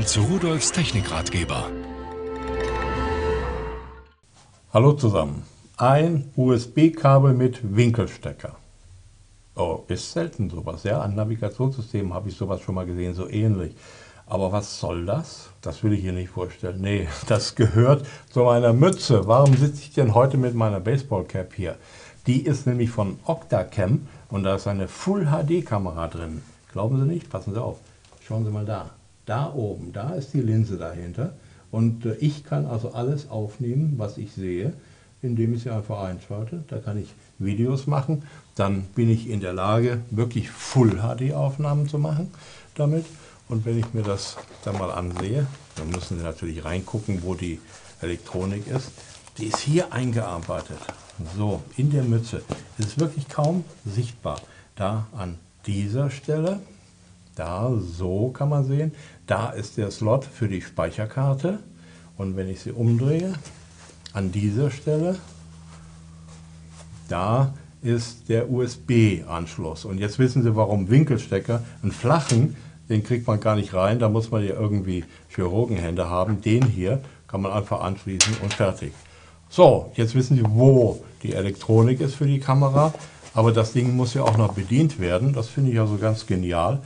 willkommen zu Rudolfs Technikratgeber. Hallo zusammen. Ein USB-Kabel mit Winkelstecker. Oh, ist selten sowas, ja. An Navigationssystemen habe ich sowas schon mal gesehen, so ähnlich. Aber was soll das? Das will ich hier nicht vorstellen. Nee, das gehört zu meiner Mütze. Warum sitze ich denn heute mit meiner Baseballcap hier? Die ist nämlich von Octacam und da ist eine Full-HD-Kamera drin. Glauben Sie nicht? Passen Sie auf. Schauen Sie mal da. Da oben, da ist die Linse dahinter. Und äh, ich kann also alles aufnehmen, was ich sehe, indem ich sie einfach einschalte. Da kann ich Videos machen. Dann bin ich in der Lage, wirklich Full-HD-Aufnahmen zu machen damit. Und wenn ich mir das dann mal ansehe, dann müssen Sie natürlich reingucken, wo die Elektronik ist. Die ist hier eingearbeitet. So, in der Mütze. Es ist wirklich kaum sichtbar. Da an dieser Stelle, da so kann man sehen, da ist der Slot für die Speicherkarte. Und wenn ich sie umdrehe, an dieser Stelle, da ist der USB-Anschluss. Und jetzt wissen Sie, warum Winkelstecker, einen flachen, den kriegt man gar nicht rein, da muss man ja irgendwie Chirurgenhände haben. Den hier kann man einfach anschließen und fertig. So, jetzt wissen Sie, wo die Elektronik ist für die Kamera. Aber das Ding muss ja auch noch bedient werden. Das finde ich also ganz genial.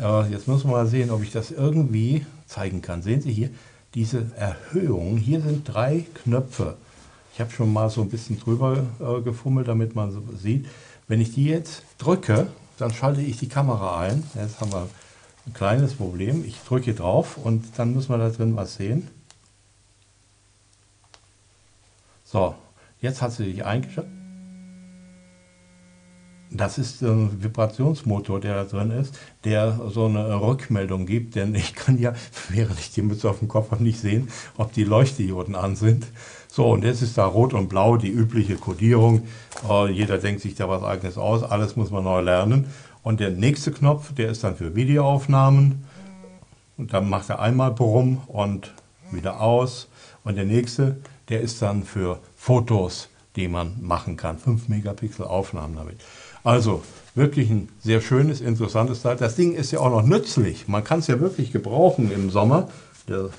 Äh, jetzt müssen wir mal sehen, ob ich das irgendwie zeigen kann. Sehen Sie hier diese Erhöhung. Hier sind drei Knöpfe. Ich habe schon mal so ein bisschen drüber äh, gefummelt, damit man so sieht. Wenn ich die jetzt drücke, dann schalte ich die Kamera ein. Jetzt haben wir ein kleines Problem. Ich drücke drauf und dann müssen wir da drin was sehen. So, jetzt hat sie sich eingeschaltet. Das ist ein Vibrationsmotor, der da drin ist, der so eine Rückmeldung gibt, denn ich kann ja, während ich die Mütze auf dem Kopf habe, nicht sehen, ob die Leuchtdioden an sind. So, und jetzt ist da rot und blau die übliche Kodierung. Äh, jeder denkt sich da was eigenes aus, alles muss man neu lernen. Und der nächste Knopf, der ist dann für Videoaufnahmen. Und dann macht er einmal Brumm und wieder aus. Und der nächste, der ist dann für Fotos, die man machen kann. 5 Megapixel Aufnahmen damit. Also wirklich ein sehr schönes, interessantes Teil. Das Ding ist ja auch noch nützlich. Man kann es ja wirklich gebrauchen im Sommer. Der,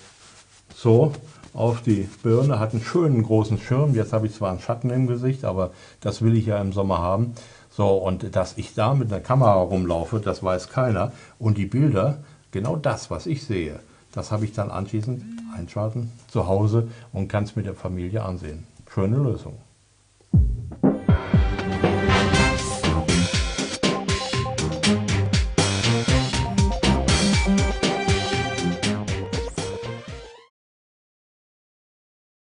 so auf die Birne, hat einen schönen großen Schirm. Jetzt habe ich zwar einen Schatten im Gesicht, aber das will ich ja im Sommer haben. So, und dass ich da mit einer Kamera rumlaufe, das weiß keiner. Und die Bilder, genau das, was ich sehe, das habe ich dann anschließend einschalten zu Hause und kann es mit der Familie ansehen. Schöne Lösung.